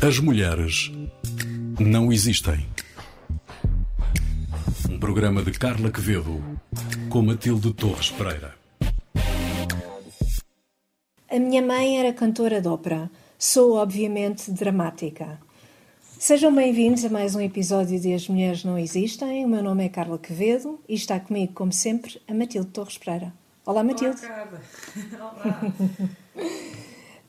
As mulheres não existem. Um programa de Carla Quevedo com Matilde Torres Pereira. A minha mãe era cantora de ópera. Sou, obviamente, dramática. Sejam bem-vindos a mais um episódio de As Mulheres Não Existem. O meu nome é Carla Quevedo e está comigo, como sempre, a Matilde Torres Pereira. Olá, Matilde. Olá, Carla. Olá.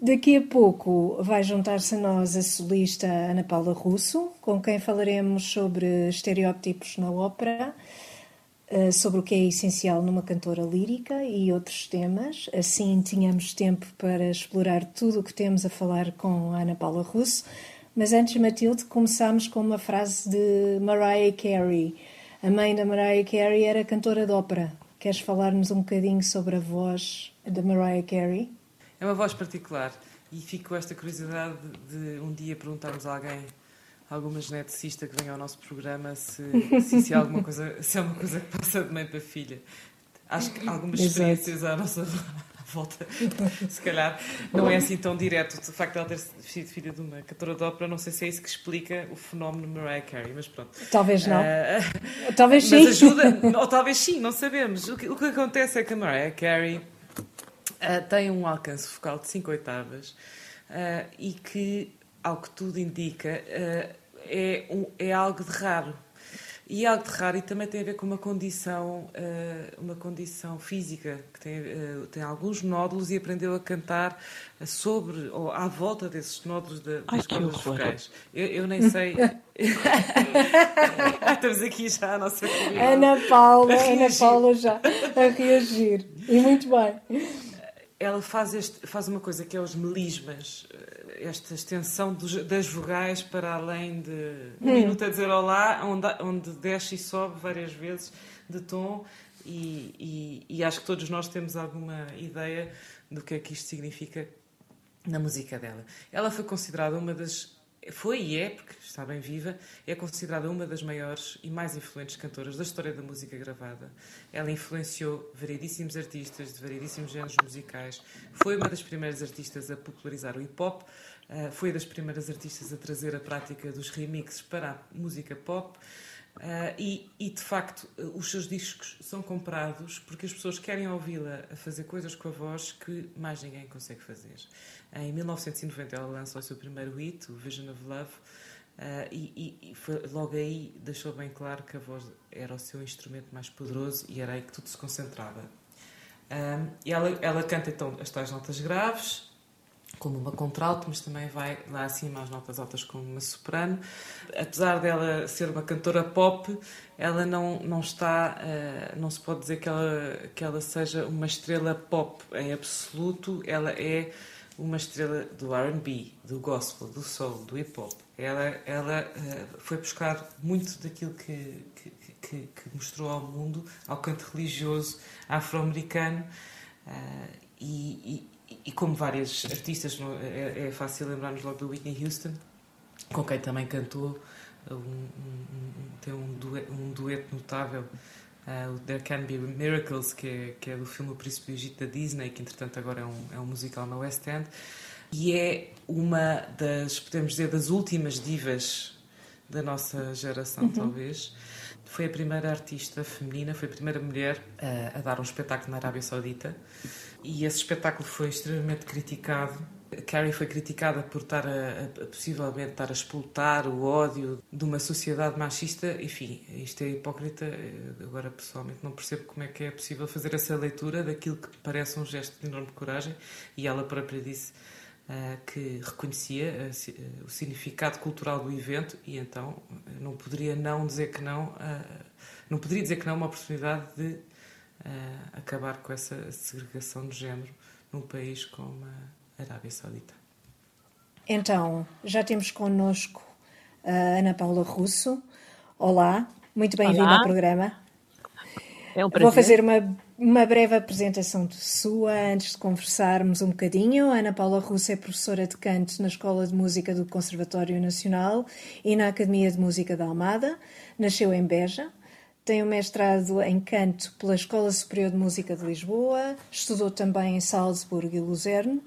Daqui a pouco vai juntar-se a nós a solista Ana Paula Russo, com quem falaremos sobre estereótipos na ópera, eh, sobre o que é essencial numa cantora lírica e outros temas. Assim, tínhamos tempo para explorar tudo o que temos a falar com a Ana Paula Russo. Mas antes, Matilde, começámos com uma frase de Mariah Carey. A mãe da Mariah Carey era cantora de ópera. Queres falar-nos um bocadinho sobre a voz da Mariah Carey? É uma voz particular e fico com esta curiosidade de um dia perguntarmos a alguém, alguma geneticista que venha ao nosso programa, se, se isso é alguma coisa, se é uma coisa que passa de mãe para filha. Acho que algumas experiências à nossa volta, se calhar, não é assim tão direto. O facto de ela ter sido filha de uma cantora de ópera, não sei se é isso que explica o fenómeno Mariah Carey, mas pronto. Talvez não. Uh, talvez sim. Mas ajuda, ou talvez sim, não sabemos. O que, o que acontece é que a Mariah Carey uh, tem um alcance focal de 5 oitavas uh, e que, ao que tudo indica, uh, é, um, é algo de raro. E é algo de raro e também tem a ver com uma condição, uma condição física, que tem, tem alguns nódulos e aprendeu a cantar sobre ou à volta desses nódulos de, das cordas vocais. Eu, eu, nem sei. Estamos aqui já a nossa Ana Paula, Ana Paula já a reagir. E muito bem ela faz, este, faz uma coisa que é os melismas, eh, esta extensão dos, das vogais para além de um hum. minuto a dizer olá, onde, onde desce e sobe várias vezes de tom, e, e, e, acho que todos nós temos alguma ideia do que é que isto significa na música dela. Ela foi considerada uma das foi e é, porque está bem viva, é considerada uma das maiores e mais influentes cantoras da história da música gravada. Ela influenciou variedíssimos artistas de variedíssimos géneros musicais, foi uma das primeiras artistas a popularizar o hip hop, eh, foi das primeiras artistas a trazer a prática dos remixes para a música pop. Uh, e, e, de facto, os seus discos são comprados porque as pessoas querem ouvi-la a fazer coisas com a voz que mais ninguém consegue fazer. Em 1990 ela lançou o seu primeiro hit, o Vision of Love, uh, e, e foi, logo aí deixou bem claro que a voz era o seu instrumento mais poderoso e era aí que tudo se concentrava. Um, e ela, ela canta então as tais notas graves, como uma contralto, mas também vai lá acima às notas altas como uma soprano. Apesar dela ser uma cantora pop, ela não, não está, uh, não se pode dizer que ela, que ela seja uma estrela pop em absoluto, ela é uma estrela do R&B, do gospel, do soul, do hip hop. Ela, ela uh, foi buscar muito daquilo que, que, que, que, mostrou ao mundo, ao canto religioso afro-americano uh, e, e, e, como várias artistas, é, é fácil lembrarmos logo do Whitney Houston, com quem também cantou, um, um, um, tem um um dueto notável uh, o There Can Be Miracles, que é, que é do filme O Príncipe do Egito da Disney, que entretanto agora é um, é um musical na West End, e é uma das, podemos dizer, das últimas divas da nossa geração, uhum. talvez. Foi a primeira artista feminina, foi a primeira mulher uh, a dar um espetáculo na Arábia Saudita, e esse espetáculo foi extremamente criticado Carrie foi criticada por estar a, a, possivelmente estar a explotar o ódio de uma sociedade machista. Enfim, isto é hipócrita. Agora, pessoalmente, não percebo como é que é possível fazer essa leitura daquilo que parece um gesto de enorme coragem. E ela própria disse uh, que reconhecia uh, o significado cultural do evento e então não poderia não dizer que não, uh, não poderia dizer que não uma oportunidade de acabar com essa segregação de género num país como Arábia Saudita. Então, já temos connosco a Ana Paula Russo. Olá, muito bem-vinda ao programa. É um prazer. Vou fazer uma, uma breve apresentação de sua antes de conversarmos um bocadinho. A Ana Paula Russo é professora de canto na Escola de Música do Conservatório Nacional e na Academia de Música da Almada. Nasceu em Beja, tem um mestrado em canto pela Escola Superior de Música de Lisboa, estudou também em Salzburgo e Luzerne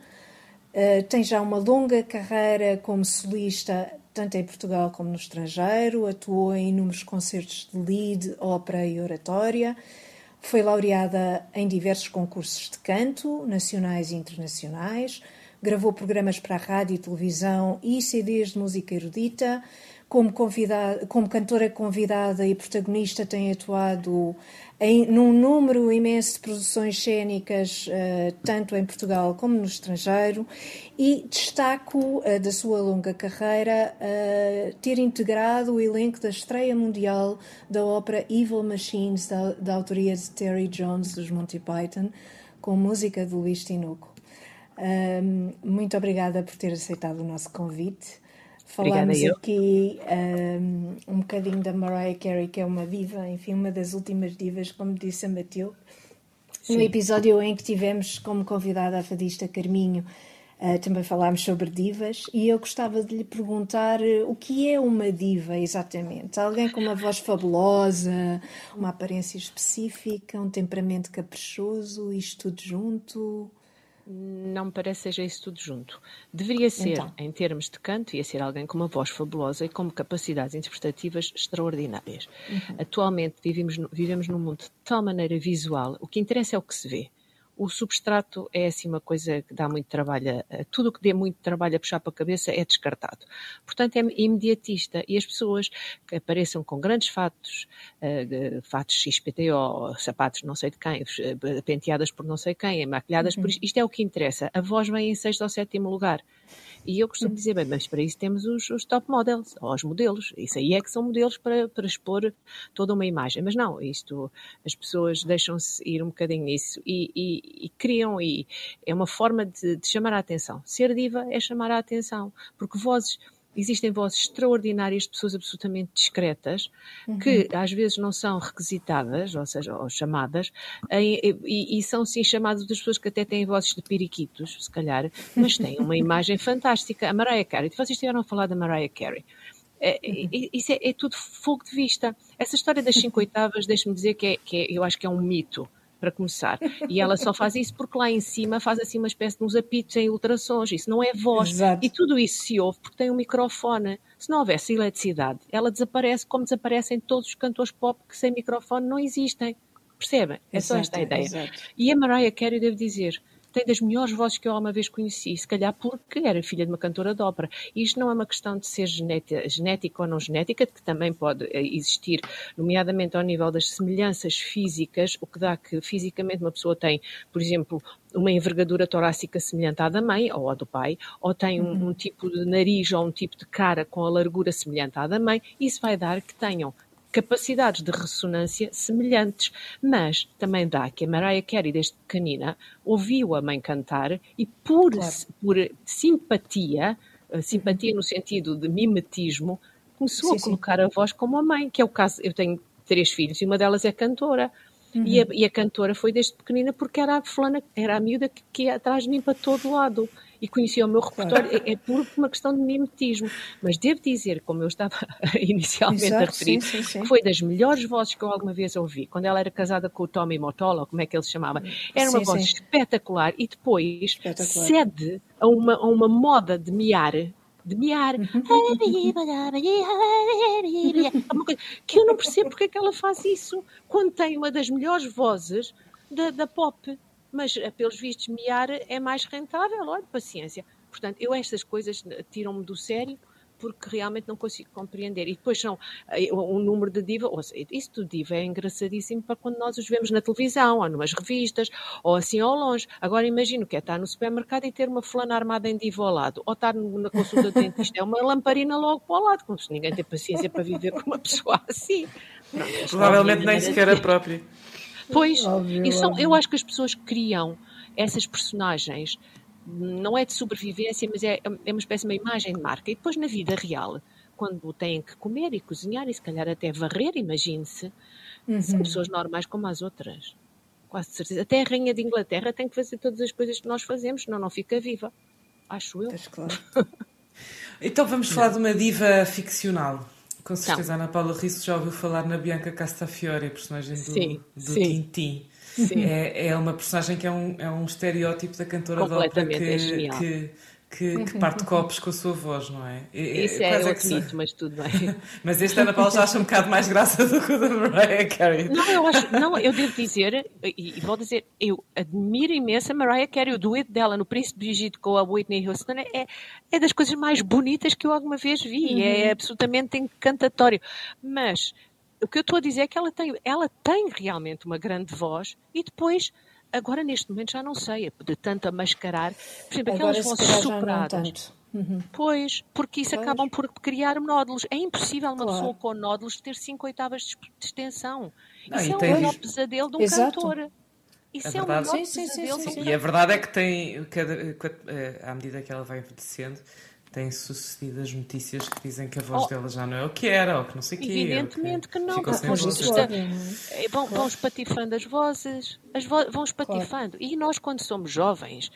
Uh, tem já uma longa carreira como solista, tanto em Portugal como no estrangeiro. Atuou em inúmeros concertos de lead, ópera e oratória. Foi laureada em diversos concursos de canto, nacionais e internacionais. Gravou programas para a rádio e televisão e CDs de música erudita como, convidada, como cantora convidada e protagonista, tem atuado em, num número imenso de produções cênicas, uh, tanto em Portugal como no estrangeiro, e destaco uh, da sua longa carreira uh, ter integrado o elenco da estreia mundial da ópera Evil Machines, da, da autoria de Terry Jones, dos Monty Python, com música de Luís Tinoco. muito obrigada por ter aceitado o nosso convite. Falámos aqui um, um bocadinho da Mariah Carey, que é uma diva, enfim, uma das últimas divas, como disse a Matilde. No episódio em que tivemos como convidada a fadista Carminho, uh, também falámos sobre divas e eu gostava de lhe perguntar uh, o que é uma diva exatamente? Alguém com uma voz fabulosa, uma aparência específica, um temperamento caprichoso, isto tudo junto? Não me parece que seja isso tudo junto. Deveria ser, então. em termos de canto, ia ser alguém com uma voz fabulosa e com capacidades interpretativas extraordinárias. Uhum. Atualmente vivemos, vivemos num mundo de tal maneira visual, o que interessa é o que se vê o substrato é assim uma coisa que dá muito trabalho, a, tudo o que dê muito trabalho a puxar para a cabeça é descartado. Portanto, é imediatista e as pessoas que apareçam com grandes fatos, uh, fatos XPTO, sapatos não sei de quem, uh, penteadas por não sei quem, maquilhadas uhum. por isto, isto é o que interessa. A voz vem em sexto ou sétimo lugar. E eu costumo dizer, bem, mas para isso temos os, os, top models, ou os modelos. Isso aí é que são modelos para, para expor toda uma imagem. Mas não, isto, as pessoas deixam-se ir um bocadinho nisso e, e, e criam, e é uma forma de, de chamar a atenção. Ser diva é chamar a atenção, porque vozes existem vozes extraordinárias de pessoas absolutamente discretas, uhum. que às vezes não são requisitadas, ou seja, ou chamadas, e, e, e, são sim chamadas das pessoas que até têm vozes de periquitos, se calhar, mas têm uma imagem fantástica. A Mariah Carey, vocês estiveram a falar da Mariah Carey. É, uhum. isso é, é, tudo fogo de vista. Essa história das cinco oitavas, deixe-me dizer que, é, que é, eu acho que é um mito para começar. E ela só faz isso porque lá em cima faz assim uma espécie de uns apitos em ultrassons. Isso não é voz. Exato. E tudo isso se ouve porque tem um microfone. Se não houvesse eletricidade, ela desaparece como desaparecem todos os cantores pop que sem microfone não existem. Percebem? É só esta a ideia. Exato. E a Mariah Carey, devo dizer, tem das melhores vozes que eu alguma vez conheci, se calhar porque era filha de uma cantora de ópera. E isto não é uma questão de ser genética, genética ou não genética, que também pode eh, existir, nomeadamente ao nível das semelhanças físicas, o que dá que fisicamente uma pessoa tem, por exemplo, uma envergadura torácica semelhante à da mãe ou à do pai, ou tem um, uhum. um, tipo de nariz ou um tipo de cara com a largura semelhante à da mãe, isso vai dar que tenham capacidades de ressonância semelhantes, mas também dá que a Mariah Carey, desde pequenina, ouviu a mãe cantar e por, claro. por simpatia, simpatia no sentido de mimetismo, começou sim, a colocar sim. a voz como a mãe, que é o caso, eu tenho três filhos e uma delas é cantora. Uhum. E, a, e, a, cantora foi desde pequenina porque era a fulana, era a miúda que, que ia atrás de mim para todo lado e conhecia o meu repertório, é, é por uma questão de mimetismo. Mas devo dizer, como eu estava inicialmente Exato, a referir, sim, sim, sim. que foi das melhores vozes que eu alguma vez ouvi. Quando ela era casada com o Tommy Motola, como é que ele se chamava, era uma voz espetacular e depois espetacular. cede a uma, a uma moda de miar de miar. Uhum. que eu não percebo porque é que ela faz isso quando tem uma das melhores vozes da, da pop mas eh, pelos vistos miar é mais rentável, olha, paciência. Portanto, eu estas coisas eh, tiram-me do sério porque realmente não consigo compreender. E depois são um eh, número de diva, ou seja, isso do diva é engraçadíssimo para quando nós os vemos na televisão, ou numas revistas, ou assim ao longe. Agora imagino que é estar no supermercado e ter uma fulana armada em diva ao lado, ou estar na consulta de dentista, é uma lamparina logo para o lado, como se ninguém tem paciência para viver com uma pessoa assim. Pronto, Provavelmente nem sequer a própria. Pois, óbvio, e são, eu acho que as pessoas criam essas personagens, não é de sobrevivência, mas é, é uma espécie de uma imagem de marca. E depois na vida real, quando têm que comer e cozinhar e se calhar até varrer, imagine-se, uhum. são pessoas normais como as outras. Quase de certeza. Até a Rainha de Inglaterra tem que fazer todas as coisas que nós fazemos, senão não fica viva. Acho eu. Claro. então vamos falar de uma diva ficcional. Com certeza, então. Ana Paula Risso já ouviu falar na Bianca Castafiore, personagem do, sim, do sim. Tintim. é, é uma personagem que é um, é um estereótipo da cantora de ópera que, é que, que, que, parte copos com a sua voz, não é? Isso é, é mito, mas tudo bem. mas este Ana Paula já acha um bocado mais graça do que o da Mariah Carey. Não, eu acho, não, eu devo dizer, e, e vou dizer, eu admiro imenso a Mariah Carey, o dueto dela no Príncipe Brigitte com a Whitney Houston é, é das coisas mais bonitas que eu alguma vez vi, uhum. é absolutamente encantatório. Mas o que eu estou a dizer é que ela tem, ela tem realmente uma grande voz e depois agora neste momento já não sei, de tanto a mascarar, por exemplo, agora, aquelas vozes superadas. Uhum. Pois, porque isso pois. acabam por criar nódulos. É impossível uma claro. pessoa com nódulos ter 5 oitavas de extensão. Não, isso é um maior pesadelo de um Exato. cantor. Isso é, é um maior sim, pesadelo sim, sim, sim. E a verdade é que tem, cada, eh, à medida que ela vai envelhecendo, têm sucedido as notícias que dizem que a voz oh, dela já não é o que era, ou que não sei o que Evidentemente que, que não, porque está, é, vão, vão espatifando as vozes, as vo vão espatifando. Claro. E nós, quando somos jovens,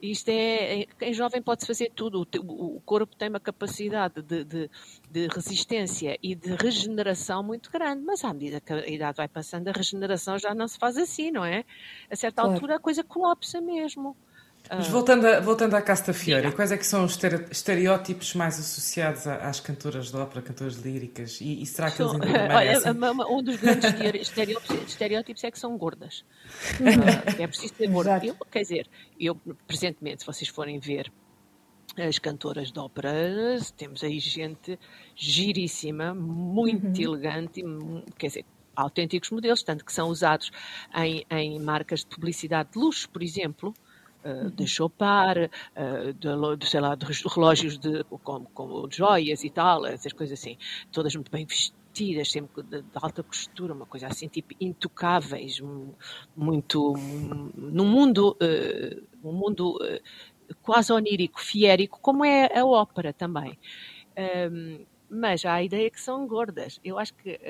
isto é, em jovem pode-se fazer tudo. O, o, corpo tem uma capacidade de, de, de, resistência e de regeneração muito grande, mas à medida que a idade vai passando, a regeneração já não se faz assim, não é? A certa claro. altura a coisa colapsa mesmo. Mas voltando, a, voltando à Casta Fiore, quais é que são os estereótipos mais associados às cantoras de ópera, cantoras líricas? E, e será que eles ainda permanecem? um dos grandes estereótipos, estereótipos, é que são gordas. uh, é preciso ser gorda. Eu, quer dizer, eu, presentemente, se vocês forem ver as cantoras de ópera, temos aí gente giríssima, muito uhum. elegante, quer dizer, autênticos modelos, tanto que são usados em, em marcas de publicidade de luxo, por exemplo, Uh, de Chopin, uh, de, de, sei lá, de relógios de, com, com joias e tal, essas coisas assim, todas muito bem vestidas, sempre de, de alta costura, uma coisa assim, tipo, intocáveis, muito, num mundo, uh, um mundo quase onírico, fiérico, como é a ópera também. Um, mas há a ideia que são gordas. Eu acho que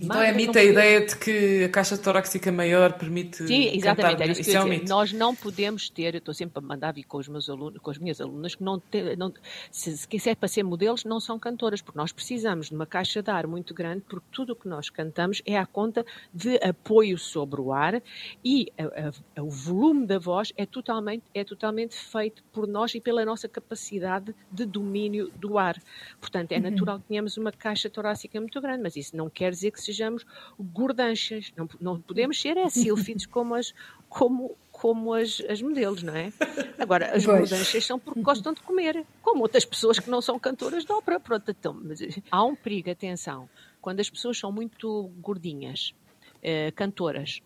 então é mito a ideia de que a caixa torácica maior permite. Sim, exatamente. Cantar... É isso, isso é um mito. Nós não podemos ter, eu estou sempre a mandar vir com os meus alunos, com as minhas alunas, que não, te, não se, se é para ser modelos, não são cantoras, porque nós precisamos de uma caixa de ar muito grande, porque tudo o que nós cantamos é à conta de apoio sobre o ar e a, a, o volume da voz é totalmente, é totalmente feito por nós e pela nossa capacidade de domínio do ar. Portanto, é uhum. natural que tenhamos uma caixa torácica muito grande, mas isso não quer dizer que que sejamos gordanchas. Não, não podemos ser é sílfides como as, como, como as, as modelos, não é? Agora, as pois. gordanchas são porque gostam de comer, como outras pessoas que não são cantoras de ópera. Pronto, então, mas há um perigo, atenção, quando as pessoas são muito gordinhas, eh, cantoras,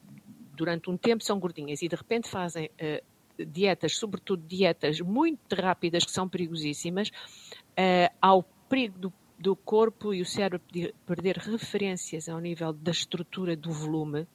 durante um tempo são gordinhas e de repente fazem eh, dietas, sobretudo dietas muito rápidas que são perigosíssimas, eh, ao perigo do do corpo e o cérebro perder referências ao nível da estrutura do volume.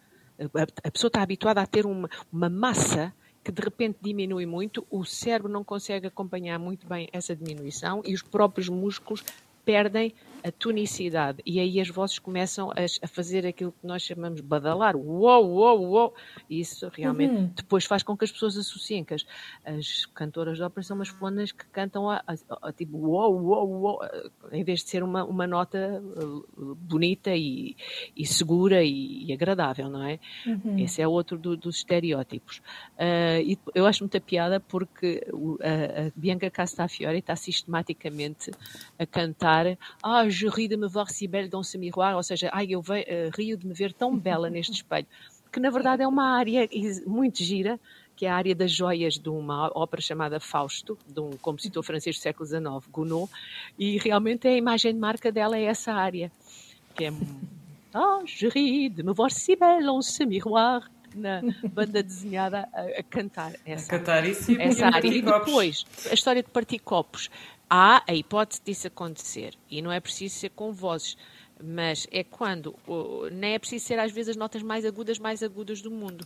A, pessoa está habituada a ter uma, uma massa que de repente diminui muito, o cérebro não consegue acompanhar muito bem essa diminuição e os próprios músculos perdem a tonicidade. E aí as vozes começam a, a, fazer aquilo que nós chamamos badalar. Uou, uou, uou. E isso realmente uhum. depois faz com que as pessoas associem que as, as cantoras de ópera são umas fonas que cantam a, a, a, tipo uou, uou, uou, em vez de ser uma, uma nota uh, bonita e, e segura e, e, agradável, não é? Uhum. Esse é outro do, dos estereótipos. Uh, e eu acho muita piada porque a, a Bianca Castafiore está sistematicamente a cantar ah, je ris de me voir si belle dans ce miroir, ou seja, ai, eu ve, uh, rio de me ver tão bela neste espelho, que na verdade é uma área muito gira, que é a área das joias de uma ópera chamada Fausto, de um compositor francês do século XIX, Gounod, e realmente a imagem de marca dela é essa área, que é Ah, je ris de me voir si belle dans ce miroir, na banda desenhada a, a cantar essa, a cantar isso e essa área. E depois, a história de partir copos há a hipótese disso acontecer e não é preciso ser com vozes, mas é quando nem é preciso ser às vezes as notas mais agudas, mais agudas do mundo.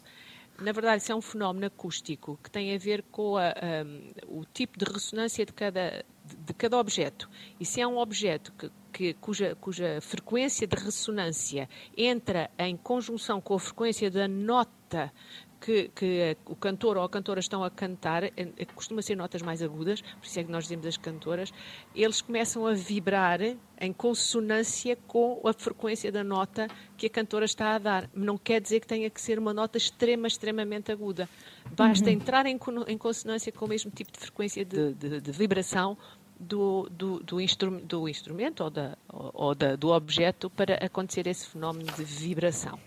Na verdade, isso é um fenómeno acústico que tem a ver com a, um, o tipo de ressonância de cada, de cada objeto. E se é um objeto que, que, cuja, cuja frequência de ressonância entra em conjunção com a frequência da nota que, que o cantor ou a cantora estão a cantar, é, é, costuma ser notas mais agudas, por isso é que nós dizemos as cantoras, eles começam a vibrar em consonância com a frequência da nota que a cantora está a dar. Não quer dizer que tenha que ser uma nota extrema, extremamente aguda. Basta uhum. entrar em, em, consonância com o mesmo tipo de frequência de, de, de vibração do, do, do, instru do, instrumento ou, da, ou, ou da, do objeto para acontecer esse fenómeno de vibração.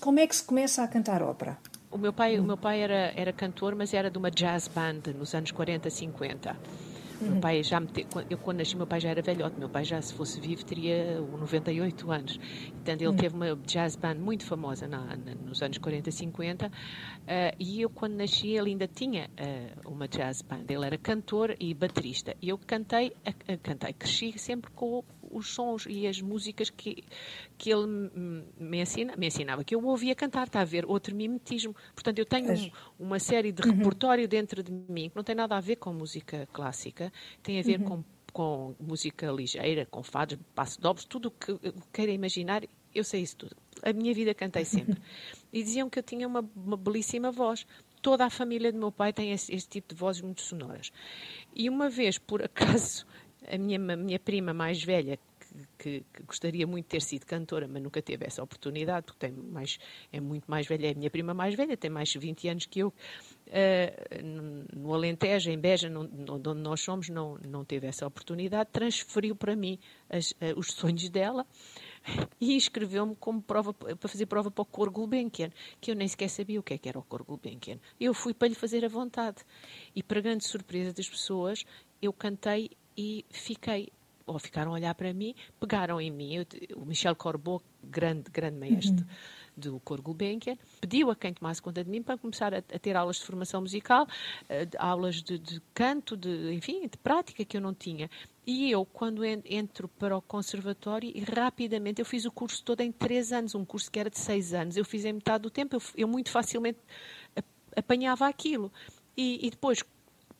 Como é que se começa a cantar ópera? O meu pai, o meu pai era, era cantor, mas era de uma jazz band nos anos 40, 50. Uhum. Meu pai já me te... eu quando nasci meu pai já era velhote, meu pai já se fosse vivo teria 98 anos. Portanto, ele uhum. teve uma jazz band muito famosa na, na, nos anos 40, 50 uh, e eu quando nasci ele ainda tinha uh, uma jazz band. Ele era cantor e baterista. E eu cantei, uh, cantei, cresci sempre com os sons e as músicas que, que ele me, ensina, me ensinava, que eu ouvia cantar, está a ver, outro mimetismo. Portanto, eu tenho um, uma série de uhum. repertório dentro de mim que não tem nada a ver com música clássica, tem a ver uhum. com, com música ligeira, com fados, passo dobros, tudo o que queira imaginar, eu sei isso tudo. A minha vida cantei sempre. E diziam que eu tinha uma, uma belíssima voz toda a família do meu pai tem esse, esse, tipo de vozes muito sonoras. E uma vez, por acaso, a minha, a minha prima mais velha, que, que, gostaria muito de ter sido cantora, mas nunca teve essa oportunidade, porque tem mais, é muito mais velha, é a minha prima mais velha, tem mais de 20 anos que eu. Uh, no Alentejo, em Beja, não, onde nós somos, não, não teve essa oportunidade, transferiu para mim as, uh, os sonhos dela e inscreveu-me como prova para fazer prova para o coro Gulbenkian, que eu nem sequer sabia o que, é que era o coro Gulbenkian. Eu fui para lhe fazer a vontade. E para grande surpresa das pessoas, eu cantei e fiquei ou ficaram a olhar para mim, pegaram em mim. O Michel Corbeau, grande, grande maestro uhum. do Coro Gulbenkian, pediu a quem tomasse conta de mim para começar a, a ter aulas de formação musical, uh, aulas de, de, canto, de, enfim, de prática que eu não tinha. E eu, quando entro para o conservatório, rapidamente, eu fiz o curso todo em três anos, um curso que era de seis anos. Eu fiz em metade do tempo, eu, eu muito facilmente apanhava aquilo. E, e depois,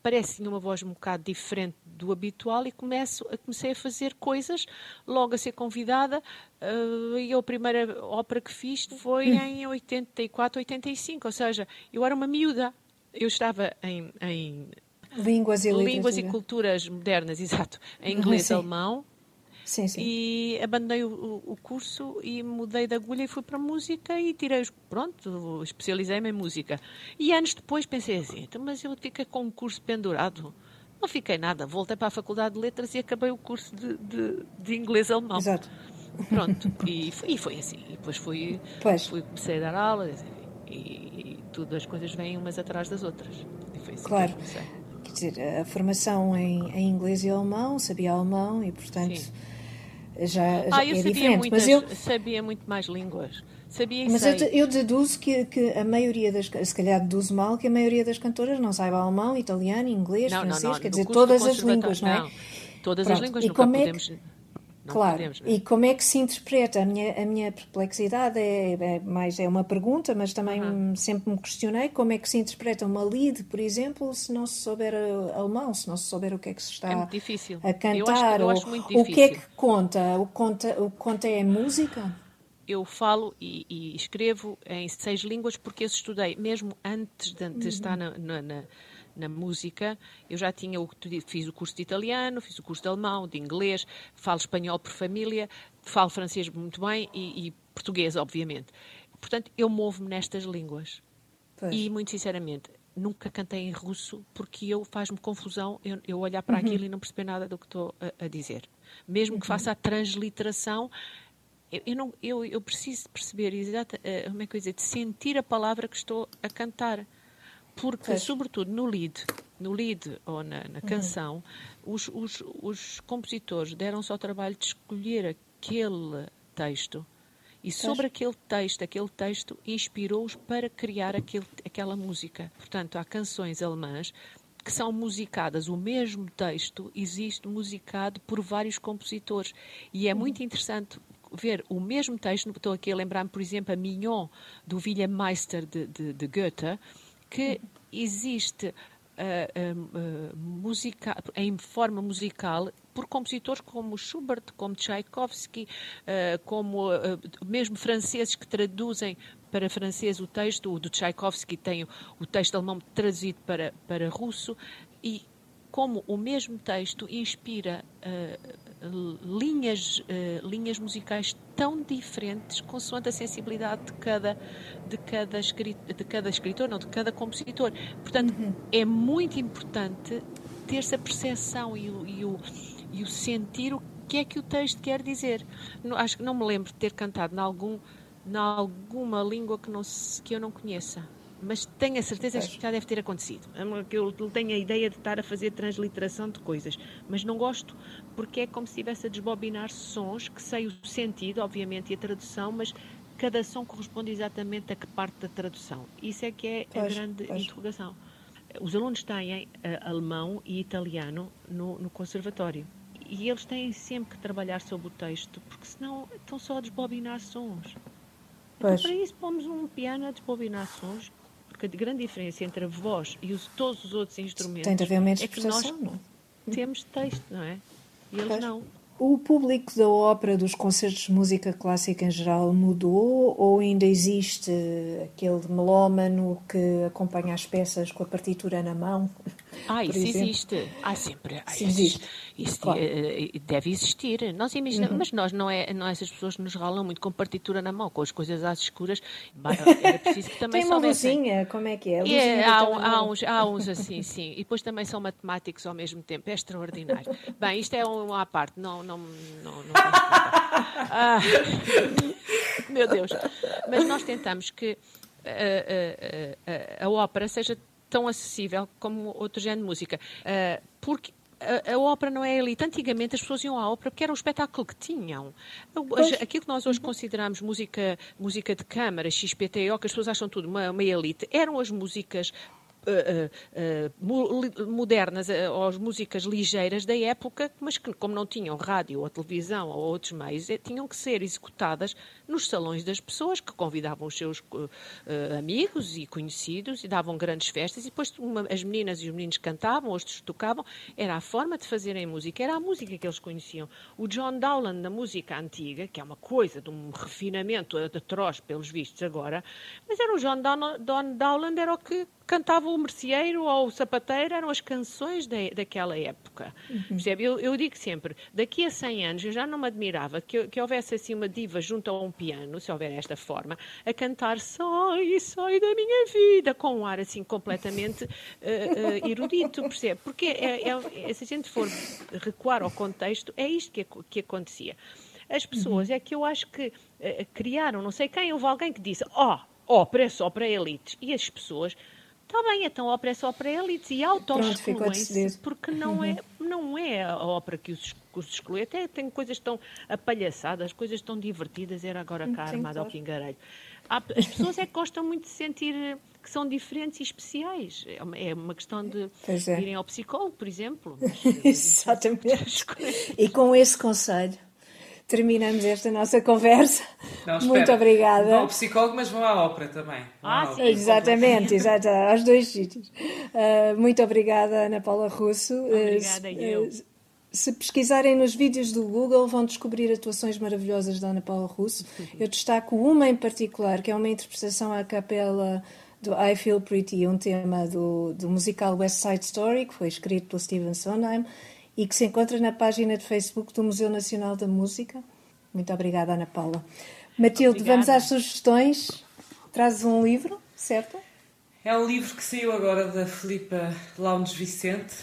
parece tinha uma voz um bocado diferente do habitual e começo, comecei a fazer coisas, logo a ser convidada. Uh, e a primeira ópera que fiz foi hum. em 84, 85, ou seja, eu era uma miúda. Eu estava em, em Línguas e Línguas e culturas modernas, exato. Em inglês e alemão. Sim, sim. E abandonei o, o, curso e mudei de agulha e fui para a música e tirei, pronto, especializei-me em música. E anos depois pensei assim, então, mas eu fiquei com um curso pendurado. Não fiquei nada, voltei para a Faculdade de Letras e acabei o curso de, de, de inglês-alemão. Exato. Pronto, e foi, e foi assim. E depois fui, fui, comecei a dar aulas e, e, tudo, as coisas vêm umas atrás das outras. E foi assim claro. Quer dizer, a formação em, em inglês e alemão, sabia alemão e, portanto, Sim. Já, já ah, eu é sabia diferente. Muitas, mas eu sabia muito mais línguas. Sabia Mas eu, eu deduzo que, que a maioria das. Se calhar deduzo mal que a maioria das cantoras não saiba alemão, italiano, inglês, não, francês, não, não. quer dizer, todas as línguas, não é? Todas Pronto. as línguas, e nunca como podemos. É que... Não claro, podemos, e como é que se interpreta? A minha, a minha perplexidade é, é mais é uma pergunta, mas também uhum. sempre me questionei como é que se interpreta uma lead, por exemplo, se não se souber alemão, se não se souber o que é que se está é a cantar, eu acho, eu ou, o que é que conta? O, conta? o que conta é a música? eu falo e, e, escrevo em seis línguas porque eu estudei, mesmo antes de, de estar na, na, na, na, música, eu já tinha o, fiz o curso de italiano, fiz o curso de alemão, de inglês, falo espanhol por família, falo francês muito bem e, e português, obviamente. Portanto, eu movo-me nestas línguas. Pois. E, muito sinceramente, nunca cantei em russo porque eu faz-me confusão eu, eu, olhar para uhum. aquilo e não perceber nada do que estou a, a dizer. Mesmo uhum. que faça a transliteração, eu, eu, não, eu, eu preciso perceber exata, uh, como é que eu dizer, de sentir a palavra que estou a cantar. Porque, pois. sobretudo no lead, no lead ou na, na uhum. canção, os, os, os compositores deram-se ao trabalho de escolher aquele texto e sobre aquele texto, aquele texto inspirou-os para criar aquele, aquela música. Portanto, há canções alemãs que são musicadas, o mesmo texto existe musicado por vários compositores. E é muito interessante ver o mesmo texto, estou aqui a lembrar-me, por exemplo, a Mignon, do William Meister de, de, de Goethe, que existe Uh, uh, musica, em forma musical por compositores como Schubert, como Tchaikovsky, uh, como mesmo franceses que traduzem para francês o texto, o do Tchaikovsky tem o texto alemão traduzido para, para russo, e como o mesmo texto inspira uh, linhas, uh, linhas musicais tão diferentes consoante a sensibilidade de cada, de cada, escritor, de cada escritor, não, de cada compositor. Portanto, uhum. é muito importante ter-se a percepção e o, e, o, e o sentir o que é que o texto quer dizer. Não, acho que não me lembro de ter cantado em algum, alguma língua que, não, que eu não conheça mas tenho a certeza pois. que já deve ter acontecido. Eu tenho a ideia de estar a fazer transliteração de coisas, mas não gosto porque é como se estivesse a desbobinar sons que sei o sentido, obviamente, e a tradução, mas cada som corresponde exatamente a que parte da tradução. Isso é que é pois, a grande pois. interrogação. Os alunos têm uh, alemão e italiano no, no conservatório. E eles têm sempre que trabalhar sobre o texto, porque senão estão só a desbobinar sons. Então, para isso, pomos um piano a desbobinar sons porque a grande diferença entre a voz e os, todos os outros instrumentos Tem de haver uma é que nós não? É? temos texto, não é? E eles pois. não. O público da ópera, dos concertos de música clássica em geral, mudou ou ainda existe aquele melómano que acompanha as peças com a partitura na mão? Ah, isso exemplo? existe. Há sempre. Ah, existe. Isso claro. Eh, eh, deve existir. Nós imaginamos, uhum. mas nós não é, não é essas pessoas que nos ralam muito com partitura na mão, com as coisas às escuras. Era preciso que também Tem uma soubessem. luzinha, como é que é? é há, há, uns, há uns assim, sim. E depois também são matemáticos ao mesmo tempo. É extraordinário. Bem, isto é uma à parte. Não, não, não, não ah, Meu Deus. Mas nós tentamos que a, a, a, a, ópera seja tão acessível como outro género de música. Uh, porque a, a, ópera não é elite. Antigamente as pessoas iam à ópera porque era o espetáculo que tinham. Aquilo que nós hoje consideramos música, música de câmara, XPTO, que as pessoas acham tudo uma, uma elite, eram as músicas Uh, uh, modernas ou as músicas ligeiras da época, mas que, como não tinham rádio ou televisão ou outros meios, eh, tinham que ser executadas nos salões das pessoas que convidavam os seus amigos e conhecidos e davam grandes festas. E depois uma, as meninas e os meninos cantavam, outros tocavam. Era a forma de fazerem música, era a música que eles conheciam. O John Dowland, na música antiga, que é uma coisa de um refinamento atroz pelos vistos agora, mas era o John Dowland, era o que cantava o merceeiro ou o sapateiro, eram as canções de, daquela época. Uhum. Eu, eu, digo sempre, daqui a 100 anos eu já não me admirava que, que houvesse assim uma diva junto a um piano, se houver esta forma, a cantar Sai, sai da minha vida, com um ar assim completamente uh, uh, erudito, percebe? Porque é, é, é, se a gente for recuar ao contexto, é isto que, que acontecia. As pessoas, uhum. é que eu acho que uh, criaram, não sei quem, houve alguém que disse, ó, oh, ópera é só para elites. E as pessoas Está bem, então a ópera é só para elites e auto-excluem-se, porque não, uhum. é, não é a ópera que os, os exclui. Até tem coisas tão apalhaçadas, coisas tão divertidas, era agora cá Sim, armada claro. ao pingareiro. As pessoas é que gostam muito de sentir que são diferentes e especiais. É uma, é uma questão de é. irem ao psicólogo, por exemplo. Exatamente. E com esse conselho terminamos esta nossa conversa. Não, Muito obrigada. Vão ao psicólogo, mas vão à ópera também. ah, sim. Exatamente, exato, aos dois sítios. Uh, muito obrigada, Ana Paula Russo. Obrigada, uh, eu. Se pesquisarem nos vídeos do Google, vão descobrir atuações maravilhosas da Ana Paula Russo. Eu destaco uma em particular, que é uma interpretação à capela do I Feel Pretty, um tema do, do musical West Side Story, que foi escrito pelo Steven Sondheim e que se encontra na página de Facebook do Museu Nacional da Música. Muito obrigada, Ana Paula. Matilde, obrigada. vamos às sugestões. Trazes um livro, certo? É um livro que saiu agora da Filipa Launes Vicente,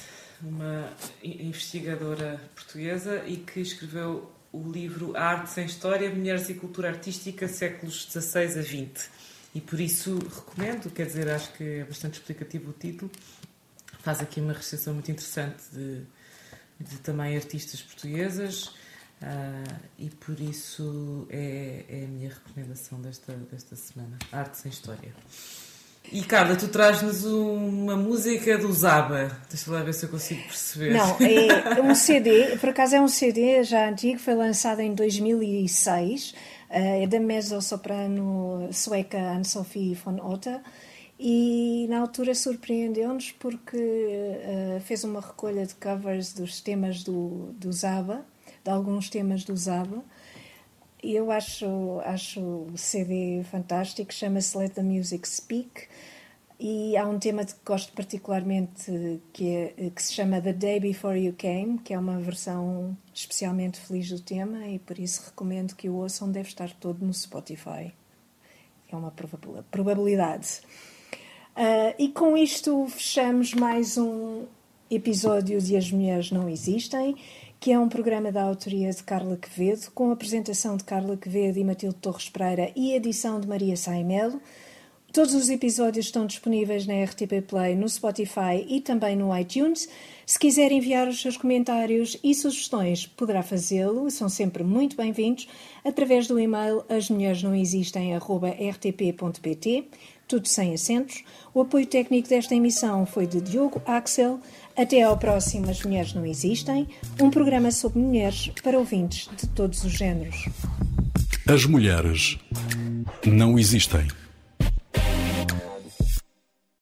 uma investigadora portuguesa e que escreveu o livro A Arte Sem História, Mulheres e Cultura Artística, séculos XVI a XX. E por isso recomendo, quer dizer, acho que é bastante explicativo o título. Faz aqui uma recepção muito interessante de de também artistas portuguesas. Uh, e por isso é, é, a minha recomendação desta, desta semana: Arte sem História. E Carla, tu traz-nos uma música do Zaba. Deixa lá ver se eu consigo perceber. Não, é um CD, por acaso é um CD já antigo, foi lançado em 2006. Ah, é da mezzo-soprano sueca Anne-Sophie von Otter e na altura surpreendeu-nos porque uh, fez uma recolha de covers dos temas do, do Zaba, de alguns temas do Zaba, eu acho, acho o CD fantástico, chama-se Let the Music Speak e há um tema que gosto particularmente que, é, que se chama The Day Before You Came, que é uma versão especialmente feliz do tema e por isso recomendo que o ouçam, deve estar todo no Spotify. É uma probabilidade. Uh, e com isto fechamos mais um episódio de As Mulheres Não Existem que é um programa da autoria de Carla Quevedo, com a apresentação de Carla Quevedo e Matilde Torres Pereira e edição de Maria Saimelo. Todos os episódios estão disponíveis na RTP Play, no Spotify e também no iTunes. Se quiser enviar os seus comentários e sugestões, poderá fazê-lo, são sempre muito bem-vindos, através do e-mail asmulheresnãoexistem.rtp.pt, tudo sem acentos. O apoio técnico desta emissão foi de Diogo Axel. Até ao próximo As Mulheres Não Existem, um programa sobre mulheres para ouvintes de todos os géneros. As mulheres não existem.